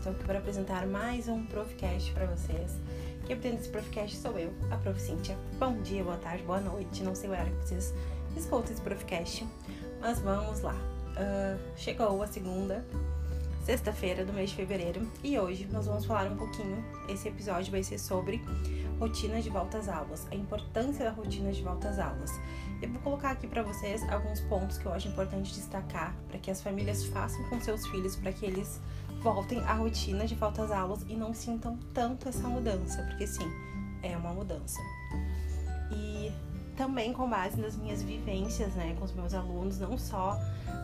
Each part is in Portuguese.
estou aqui para apresentar mais um Profcast para vocês. Quem apresenta esse Profcast sou eu, a Prof. Cíntia. Bom dia, boa tarde, boa noite, não sei o horário que vocês escutam esse Profcast, mas vamos lá. Uh, chegou a segunda, sexta-feira do mês de fevereiro e hoje nós vamos falar um pouquinho. Esse episódio vai ser sobre rotina de volta às aulas, a importância da rotina de volta às aulas. Eu vou colocar aqui para vocês alguns pontos que eu acho importante destacar para que as famílias façam com seus filhos para que eles voltem à rotina de volta às aulas e não sintam tanto essa mudança, porque sim, é uma mudança. E também com base nas minhas vivências, né, com os meus alunos, não só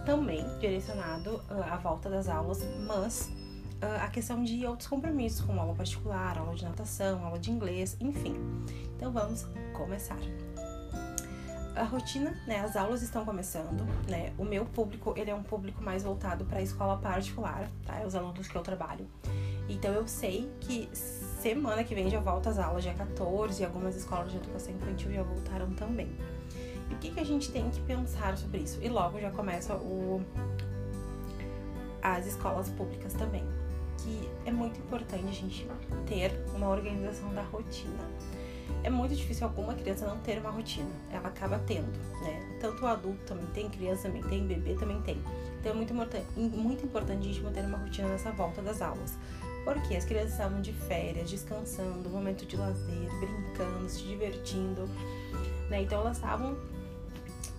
também direcionado uh, à volta das aulas, mas uh, a questão de outros compromissos, como aula particular, aula de natação, aula de inglês, enfim. Então vamos começar a rotina, né? As aulas estão começando, né? O meu público, ele é um público mais voltado para a escola particular, tá? É os alunos que eu trabalho. Então eu sei que semana que vem já volta as aulas, dia 14, e algumas escolas de educação infantil já voltaram também. E o que, que a gente tem que pensar sobre isso? E logo já começa o as escolas públicas também, que é muito importante a gente ter uma organização da rotina é muito difícil alguma criança não ter uma rotina. Ela acaba tendo, né? Tanto o adulto também tem, criança também tem, bebê também tem. Então é muito importante, muito importante a gente manter uma rotina nessa volta das aulas. Porque as crianças estavam de férias, descansando, momento de lazer, brincando, se divertindo, né? Então elas estavam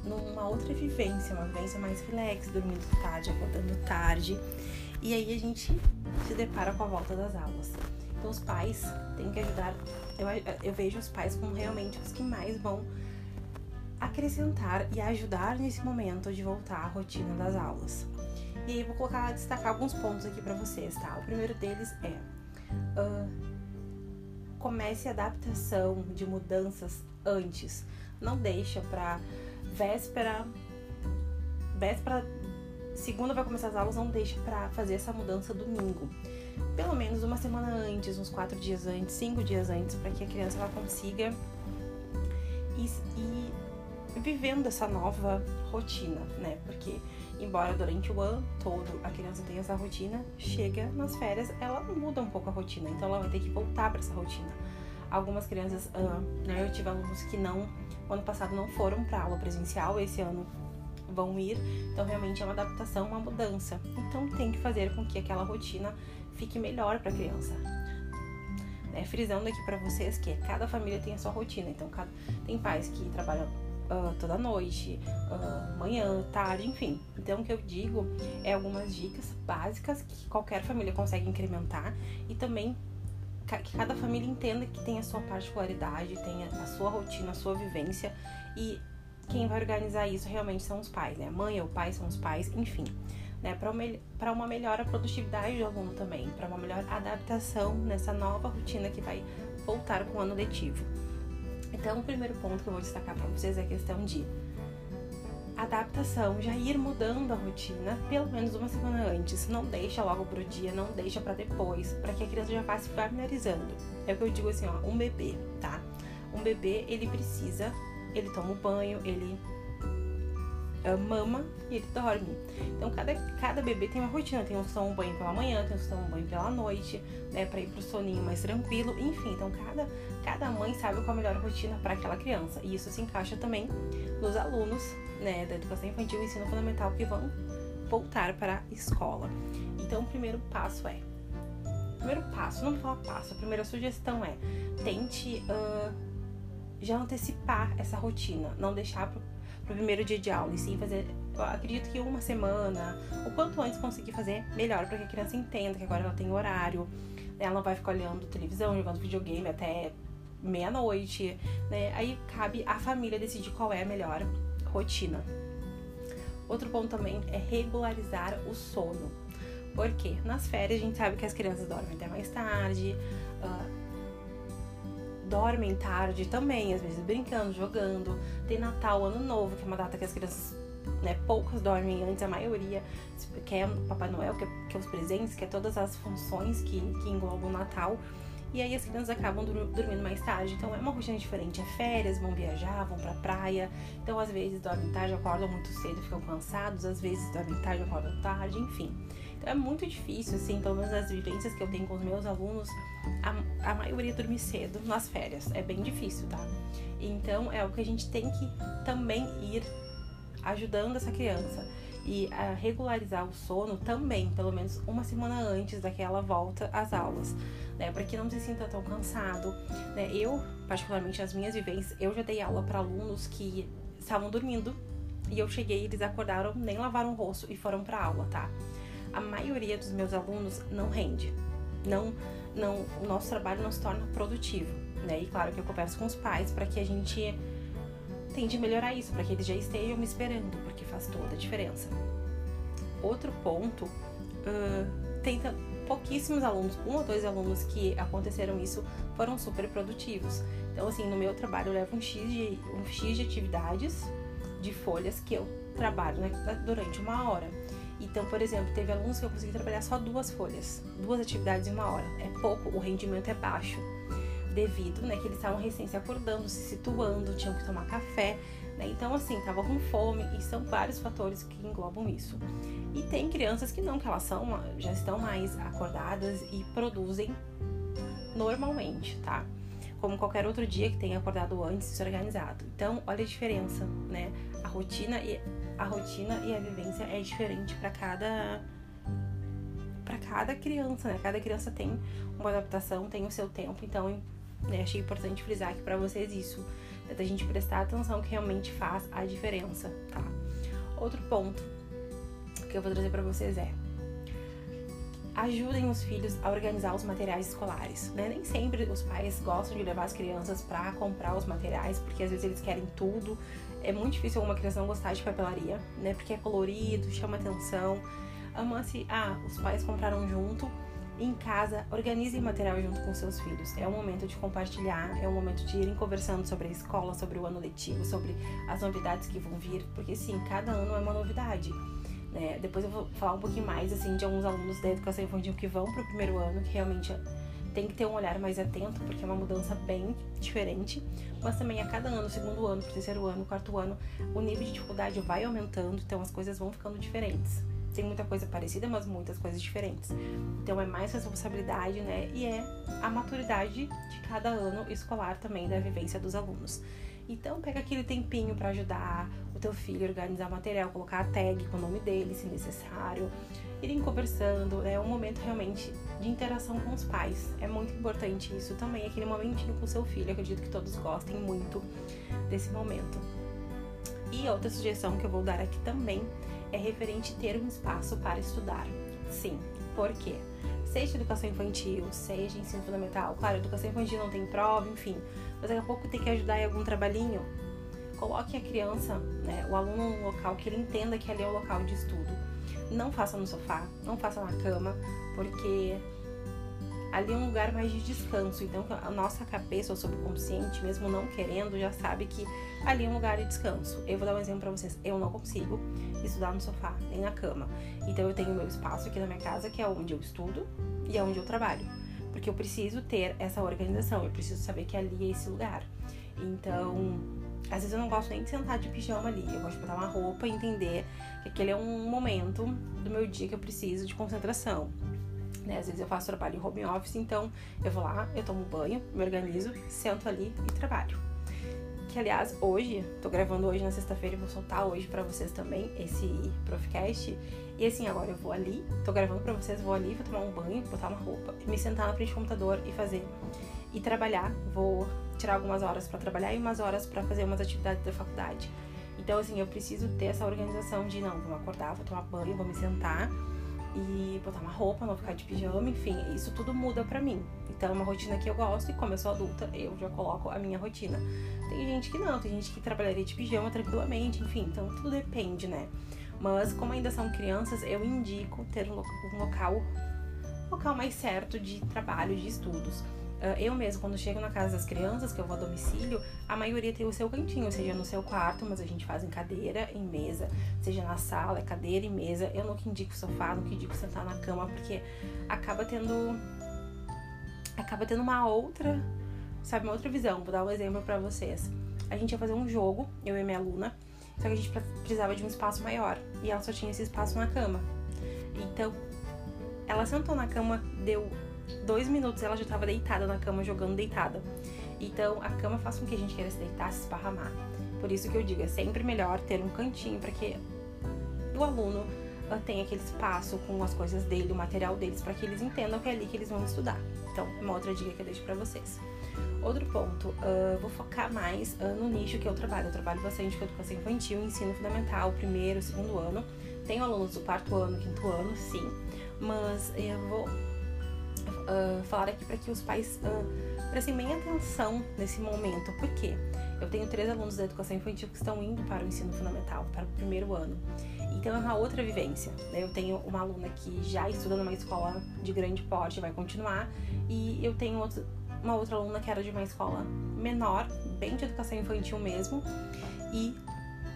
numa outra vivência, uma vivência mais relax, dormindo tarde, acordando tarde. E aí a gente se depara com a volta das aulas. Então os pais têm que ajudar. Eu, eu vejo os pais como realmente os que mais vão acrescentar e ajudar nesse momento de voltar à rotina das aulas. E aí vou colocar, destacar alguns pontos aqui para vocês, tá? O primeiro deles é uh, comece a adaptação de mudanças antes. Não deixa para véspera, véspera, segunda vai começar as aulas, não deixa para fazer essa mudança domingo pelo menos uma semana antes, uns quatro dias antes, cinco dias antes, para que a criança ela consiga ir, ir vivendo essa nova rotina, né? Porque embora durante o ano todo a criança tenha essa rotina, chega nas férias, ela muda um pouco a rotina, então ela vai ter que voltar para essa rotina. Algumas crianças, uh, né, eu tive alunos que não, ano passado não foram para aula presencial, esse ano vão ir, então realmente é uma adaptação, uma mudança. Então tem que fazer com que aquela rotina fique melhor para a criança. É, frisando aqui para vocês que cada família tem a sua rotina, então cada, tem pais que trabalham uh, toda noite, uh, manhã, tarde, enfim. Então o que eu digo é algumas dicas básicas que qualquer família consegue incrementar e também que cada família entenda que tem a sua particularidade, tem a sua rotina, a sua vivência e quem vai organizar isso realmente são os pais, né? A mãe ou o pai são os pais, enfim né, para uma melhor produtividade do aluno também, para uma melhor adaptação nessa nova rotina que vai voltar com o ano letivo. Então, o primeiro ponto que eu vou destacar para vocês é a questão de adaptação, já ir mudando a rotina pelo menos uma semana antes. Não deixa logo pro dia, não deixa para depois, para que a criança já vá se familiarizando. É o que eu digo assim, ó, um bebê, tá? Um bebê, ele precisa, ele toma o banho, ele mama e ele dorme. Então cada, cada bebê tem uma rotina, tem uns que tomam banho pela manhã, tem uns que tomam banho pela noite, né, para ir pro soninho mais tranquilo, enfim, então cada, cada mãe sabe qual a melhor rotina para aquela criança. E isso se encaixa também nos alunos, né, da educação infantil e ensino fundamental que vão voltar para a escola. Então o primeiro passo é primeiro passo, não vou falar passo, a primeira sugestão é tente uh, já antecipar essa rotina, não deixar pro pro primeiro dia de aula, e sim fazer, acredito que uma semana, o quanto antes conseguir fazer, melhor, para que a criança entenda que agora ela tem horário, ela não vai ficar olhando televisão, jogando videogame até meia-noite, né? Aí cabe à família decidir qual é a melhor rotina. Outro ponto também é regularizar o sono. Porque nas férias a gente sabe que as crianças dormem até mais tarde, uh, dormem tarde também, às vezes brincando, jogando. Tem Natal, Ano Novo, que é uma data que as crianças, né, poucas dormem antes, a maioria quer Papai Noel, quer, quer os presentes, quer todas as funções que, que englobam o Natal. E aí as crianças acabam dormindo mais tarde. Então é uma rotina diferente. É férias, vão viajar, vão pra praia. Então às vezes dormem tarde, acordam muito cedo, ficam cansados. Às vezes dormem tarde, acordam tarde, enfim. Então é muito difícil, assim, pelo menos nas vivências que eu tenho com os meus alunos, a, a maioria dorme cedo nas férias. É bem difícil, tá? Então é o que a gente tem que também ir ajudando essa criança e a regularizar o sono também, pelo menos uma semana antes daquela volta às aulas, né? Para que não se sinta tão cansado, né? Eu, particularmente as minhas vivências, eu já dei aula para alunos que estavam dormindo e eu cheguei, eles acordaram, nem lavaram o rosto e foram para aula, tá? A maioria dos meus alunos não rende, não, não, o nosso trabalho não se torna produtivo, né? E claro que eu converso com os pais para que a gente tente melhorar isso, para que eles já estejam me esperando, porque faz toda a diferença. Outro ponto, uh, tem pouquíssimos alunos, um ou dois alunos que aconteceram isso foram super produtivos. Então, assim, no meu trabalho eu levo um X de, um X de atividades de folhas que eu trabalho né, durante uma hora. Então, por exemplo, teve alunos que eu consegui trabalhar só duas folhas, duas atividades em uma hora. É pouco, o rendimento é baixo devido, né, que eles estavam recém se acordando, se situando, tinham que tomar café, né? Então, assim, tava com fome e são vários fatores que englobam isso. E tem crianças que não, que elas são, já estão mais acordadas e produzem normalmente, tá? Como qualquer outro dia que tenha acordado antes e se organizado. Então, olha a diferença, né? A rotina e a rotina e a vivência é diferente para cada para cada criança, né? Cada criança tem uma adaptação, tem o seu tempo, então né? Achei importante frisar aqui para vocês isso, né? da gente prestar atenção que realmente faz a diferença, tá? Outro ponto que eu vou trazer para vocês é ajudem os filhos a organizar os materiais escolares. Né? Nem sempre os pais gostam de levar as crianças para comprar os materiais, porque às vezes eles querem tudo. É muito difícil uma criança não gostar de papelaria, né? Porque é colorido, chama atenção. Ama-se, ah, os pais compraram junto, em casa, organize material junto com seus filhos. É um momento de compartilhar, é um momento de irem conversando sobre a escola, sobre o ano letivo, sobre as novidades que vão vir, porque sim, cada ano é uma novidade. Né? Depois eu vou falar um pouquinho mais assim de alguns alunos da educação infantil que vão para o primeiro ano, que realmente tem que ter um olhar mais atento, porque é uma mudança bem diferente. Mas também a cada ano, segundo ano, terceiro ano, quarto ano, o nível de dificuldade vai aumentando, então as coisas vão ficando diferentes tem muita coisa parecida, mas muitas coisas diferentes. Então é mais responsabilidade, né? E é a maturidade de cada ano escolar também da vivência dos alunos. Então pega aquele tempinho para ajudar o teu filho a organizar material, colocar a tag com o nome dele, se necessário, irem conversando, é um momento realmente de interação com os pais. É muito importante isso também, aquele momentinho com seu filho. Eu acredito que todos gostem muito desse momento. E outra sugestão que eu vou dar aqui também é referente ter um espaço para estudar. Sim, por quê? Seja educação infantil, seja ensino fundamental, claro, educação infantil não tem prova, enfim, mas daqui a pouco tem que ajudar em algum trabalhinho. Coloque a criança, né, o aluno num local que ele entenda que ali é o local de estudo. Não faça no sofá, não faça na cama, porque ali é um lugar mais de descanso. Então, a nossa cabeça, o subconsciente, mesmo não querendo, já sabe que ali é um lugar de descanso. Eu vou dar um exemplo para vocês. Eu não consigo estudar no sofá, nem na cama. Então, eu tenho o meu espaço aqui na minha casa, que é onde eu estudo e é onde eu trabalho. Porque eu preciso ter essa organização, eu preciso saber que ali é esse lugar. Então, às vezes eu não gosto nem de sentar de pijama ali. Eu gosto de botar uma roupa e entender que aquele é um momento do meu dia que eu preciso de concentração né? Às vezes eu faço trabalho em home office, então eu vou lá, eu tomo banho, me organizo, sento ali e trabalho. Que aliás, hoje, tô gravando hoje na sexta-feira e vou soltar hoje para vocês também esse Profcast. E assim, agora eu vou ali, tô gravando para vocês, vou ali, vou tomar um banho, botar uma roupa, me sentar na frente do computador e fazer. E trabalhar, vou tirar algumas horas para trabalhar e umas horas para fazer umas atividades da faculdade. Então, assim, eu preciso ter essa organização de não, vou acordar, vou tomar banho, vou me sentar e botar uma roupa, não ficar de pijama, enfim, isso tudo muda pra mim. Então é uma rotina que eu gosto e como eu sou adulta, eu já coloco a minha rotina. Tem gente que não, tem gente que trabalharia de pijama tranquilamente, enfim, então tudo depende, né? Mas como ainda são crianças, eu indico ter um local, um local mais certo de trabalho, de estudos. Ah, eu mesmo, quando chego na casa das crianças, que eu vou a domicílio, a maioria tem o seu cantinho, seja no seu quarto, mas a gente faz em cadeira, em mesa, seja na sala, é cadeira e mesa. Eu nunca indico sofá, nunca indico sentar na cama, porque acaba tendo. acaba tendo uma outra, sabe, uma outra visão. Vou dar um exemplo para vocês. A gente ia fazer um jogo, eu e minha aluna, só que a gente precisava de um espaço maior e ela só tinha esse espaço na cama. Então, ela sentou na cama, deu dois minutos, ela já estava deitada na cama, jogando deitada. Então, a cama faz com que a gente queira se deitar, se esparramar. Por isso que eu digo, é sempre melhor ter um cantinho para que o aluno uh, tenha aquele espaço com as coisas dele, o material deles, para que eles entendam que é ali que eles vão estudar. Então, uma outra dica que eu deixo para vocês. Outro ponto, uh, vou focar mais uh, no nicho que eu trabalho. Eu trabalho bastante com educação infantil, ensino fundamental, primeiro, segundo ano. Tenho alunos do quarto ano, quinto ano, sim, mas eu vou uh, falar aqui para que os pais prestem bem atenção nesse momento. Por quê? Eu tenho três alunos da educação infantil que estão indo para o ensino fundamental, para o primeiro ano. Então é uma outra vivência. Né? Eu tenho uma aluna que já estuda numa escola de grande porte, vai continuar, e eu tenho outro, uma outra aluna que era de uma escola menor, bem de educação infantil mesmo, e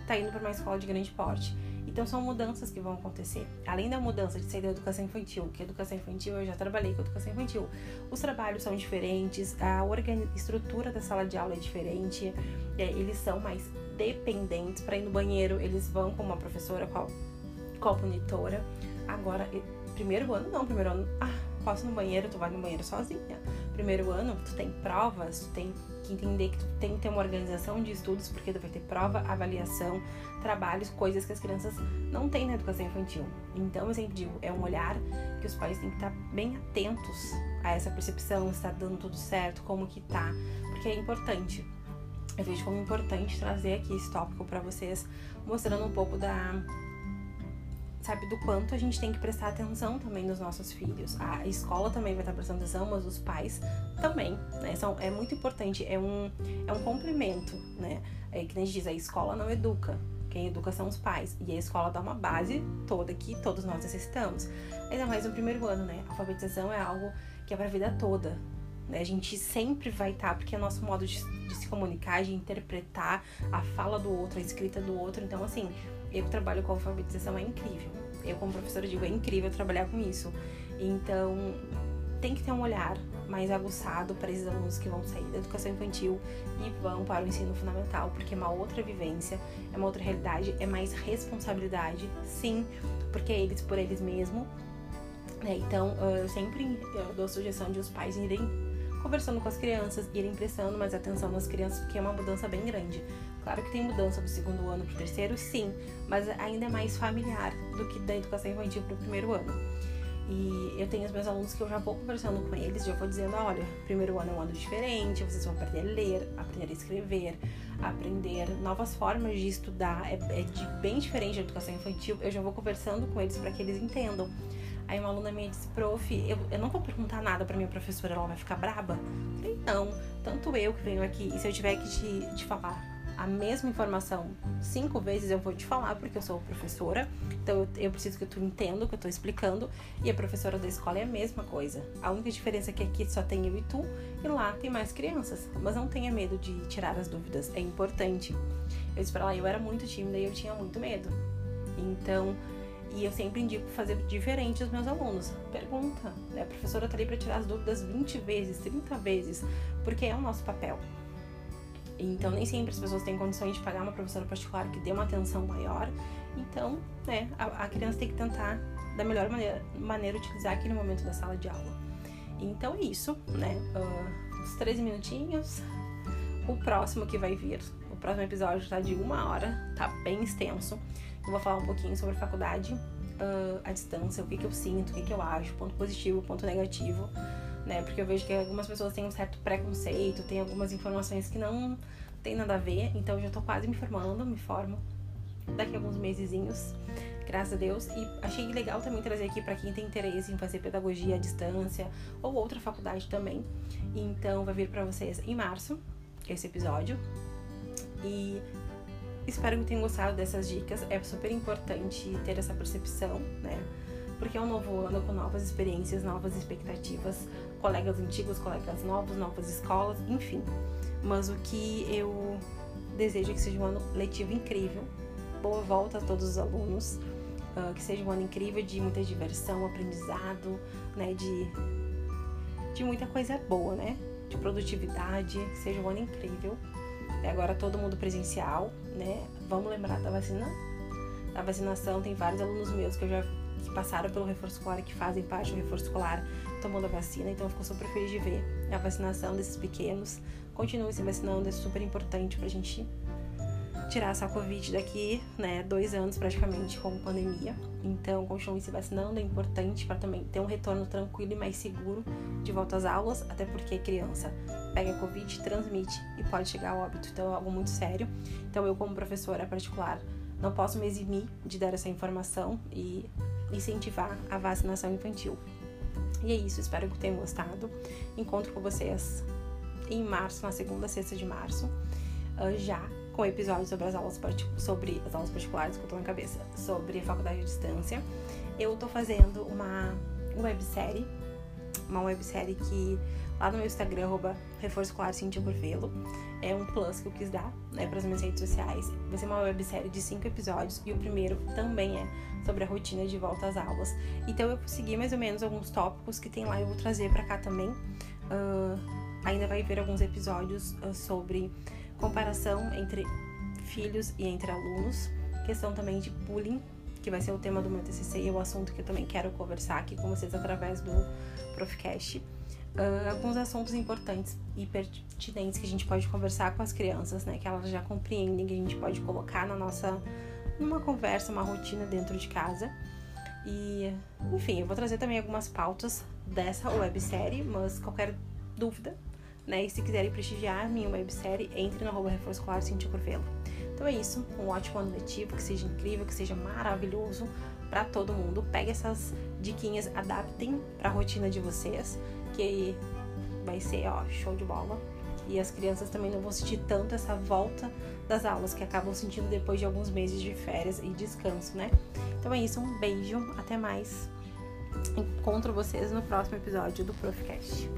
tá indo para uma escola de grande porte. Então são mudanças que vão acontecer. Além da mudança de sair da educação infantil, que educação infantil eu já trabalhei com educação infantil, os trabalhos são diferentes, a estrutura da sala de aula é diferente, é, eles são mais dependentes para ir no banheiro, eles vão com uma professora, com a monitora. Agora, primeiro ano não, primeiro ano, ah, posso ir no banheiro, tu vai no banheiro sozinha. Primeiro ano, tu tem provas, tu tem que entender que tu tem que ter uma organização de estudos, porque tu vai ter prova, avaliação, trabalhos, coisas que as crianças não têm na educação infantil. Então, eu sempre digo, é um olhar que os pais têm que estar bem atentos a essa percepção, está dando tudo certo, como que tá, porque é importante. Eu vejo como importante trazer aqui esse tópico para vocês, mostrando um pouco da sabe do quanto a gente tem que prestar atenção também nos nossos filhos. A escola também vai estar prestando atenção, mas os pais também, né? São, é muito importante, é um, é um complemento, né? É que a gente diz, a escola não educa, quem educa são os pais. E a escola dá uma base toda que todos nós necessitamos. Ainda mais no primeiro ano, né? A alfabetização é algo que é para a vida toda. Né? A gente sempre vai estar, porque é nosso modo de, de se comunicar, de interpretar a fala do outro, a escrita do outro. Então, assim, eu trabalho com alfabetização é incrível. Eu, como professora, digo, é incrível trabalhar com isso. Então, tem que ter um olhar mais aguçado para esses alunos que vão sair da educação infantil e vão para o ensino fundamental, porque é uma outra vivência, é uma outra realidade, é mais responsabilidade, sim, porque é eles por eles mesmos. Né? Então, eu sempre eu dou a sugestão de os pais irem conversando com as crianças, irem prestando mais atenção nas crianças, porque é uma mudança bem grande. Claro que tem mudança do segundo ano para o terceiro, sim, mas ainda é mais familiar do que da educação infantil para o primeiro ano. E eu tenho os meus alunos que eu já vou conversando com eles, já vou dizendo, olha, primeiro ano é um ano diferente, vocês vão aprender a ler, aprender a escrever, aprender novas formas de estudar, é, é de bem diferente da educação infantil. Eu já vou conversando com eles para que eles entendam. Aí uma aluna minha disse, prof, eu, eu não vou perguntar nada pra minha professora, ela vai ficar braba? Eu falei, não, tanto eu que venho aqui, e se eu tiver que te, te falar a mesma informação cinco vezes, eu vou te falar, porque eu sou professora, então eu, eu preciso que tu entenda o que eu tô explicando, e a professora da escola é a mesma coisa. A única diferença é que aqui só tem eu e tu, e lá tem mais crianças. Mas não tenha medo de tirar as dúvidas, é importante. Eu disse pra ela, eu era muito tímida e eu tinha muito medo. Então, e eu sempre indico fazer diferente aos meus alunos. Pergunta, né? A professora tá ali para tirar as dúvidas 20 vezes, 30 vezes, porque é o nosso papel. Então, nem sempre as pessoas têm condições de pagar uma professora particular que dê uma atenção maior. Então, né, a, a criança tem que tentar, da melhor maneira, maneira, utilizar aquele momento da sala de aula. Então, é isso, né? Uh, uns 13 minutinhos. O próximo que vai vir, o próximo episódio tá de uma hora, tá bem extenso. Eu vou falar um pouquinho sobre faculdade uh, à distância, o que, que eu sinto, o que, que eu acho, ponto positivo, ponto negativo né? Porque eu vejo que algumas pessoas têm um certo preconceito, tem algumas informações que não tem nada a ver, então eu já tô quase me formando, me formo daqui a alguns mesezinhos, graças a Deus. E achei legal também trazer aqui para quem tem interesse em fazer pedagogia à distância ou outra faculdade também. Então vai vir para vocês em março esse episódio. E espero que tenham gostado dessas dicas. É super importante ter essa percepção, né? Porque é um novo ano com novas experiências, novas expectativas, colegas antigos, colegas novos, novas escolas, enfim. Mas o que eu desejo é que seja um ano letivo incrível. Boa volta a todos os alunos. Uh, que seja um ano incrível de muita diversão, aprendizado, né? De, de muita coisa boa, né? De produtividade. Que seja um ano incrível. E agora todo mundo presencial, né? Vamos lembrar da vacina. Da vacinação, tem vários alunos meus que eu já que passaram pelo reforço escolar, que fazem parte do reforço escolar, tomando a vacina. Então, eu fico super feliz de ver a vacinação desses pequenos. Continue se vacinando, é super importante pra gente tirar essa Covid daqui, né? Dois anos praticamente com pandemia. Então, continue se vacinando, é importante para também ter um retorno tranquilo e mais seguro de volta às aulas, até porque criança pega Covid, transmite e pode chegar ao óbito. Então, é algo muito sério. Então, eu, como professora particular, não posso me eximir de dar essa informação e incentivar a vacinação infantil. E é isso, espero que tenham gostado. Encontro com vocês em março, na segunda sexta de março, ah, já com episódios sobre as aulas sobre as aulas particulares que eu tô na cabeça, sobre a faculdade de distância. Eu tô fazendo uma websérie, uma websérie que lá no meu Instagram, arroba Reforço Escolar Cintia Porvelo, é um plus que eu quis dar, né, para as minhas redes sociais. Vai ser uma websérie de cinco episódios e o primeiro também é sobre a rotina de volta às aulas. Então eu segui mais ou menos alguns tópicos que tem lá e eu vou trazer para cá também. Uh, ainda vai ver alguns episódios uh, sobre comparação entre filhos e entre alunos, questão também de bullying, que vai ser o tema do meu TCC e é o assunto que eu também quero conversar aqui com vocês através do Profcast. Uh, alguns assuntos importantes e pertinentes que a gente pode conversar com as crianças, né? Que elas já compreendem, que a gente pode colocar na nossa numa conversa, uma rotina dentro de casa. E, enfim, eu vou trazer também algumas pautas dessa websérie, mas qualquer dúvida né? E se quiserem prestigiar minha websérie, entre no arroba reforço escolar Cintia Curvelo. Então é isso, um ótimo ano letivo, que seja incrível, que seja maravilhoso para todo mundo. Pegue essas diquinhas, adaptem para a rotina de vocês, que vai ser, ó, show de bola. E as crianças também não vão sentir tanto essa volta das aulas que acabam sentindo depois de alguns meses de férias e descanso, né? Então é isso, um beijo, até mais. Encontro vocês no próximo episódio do Profcast.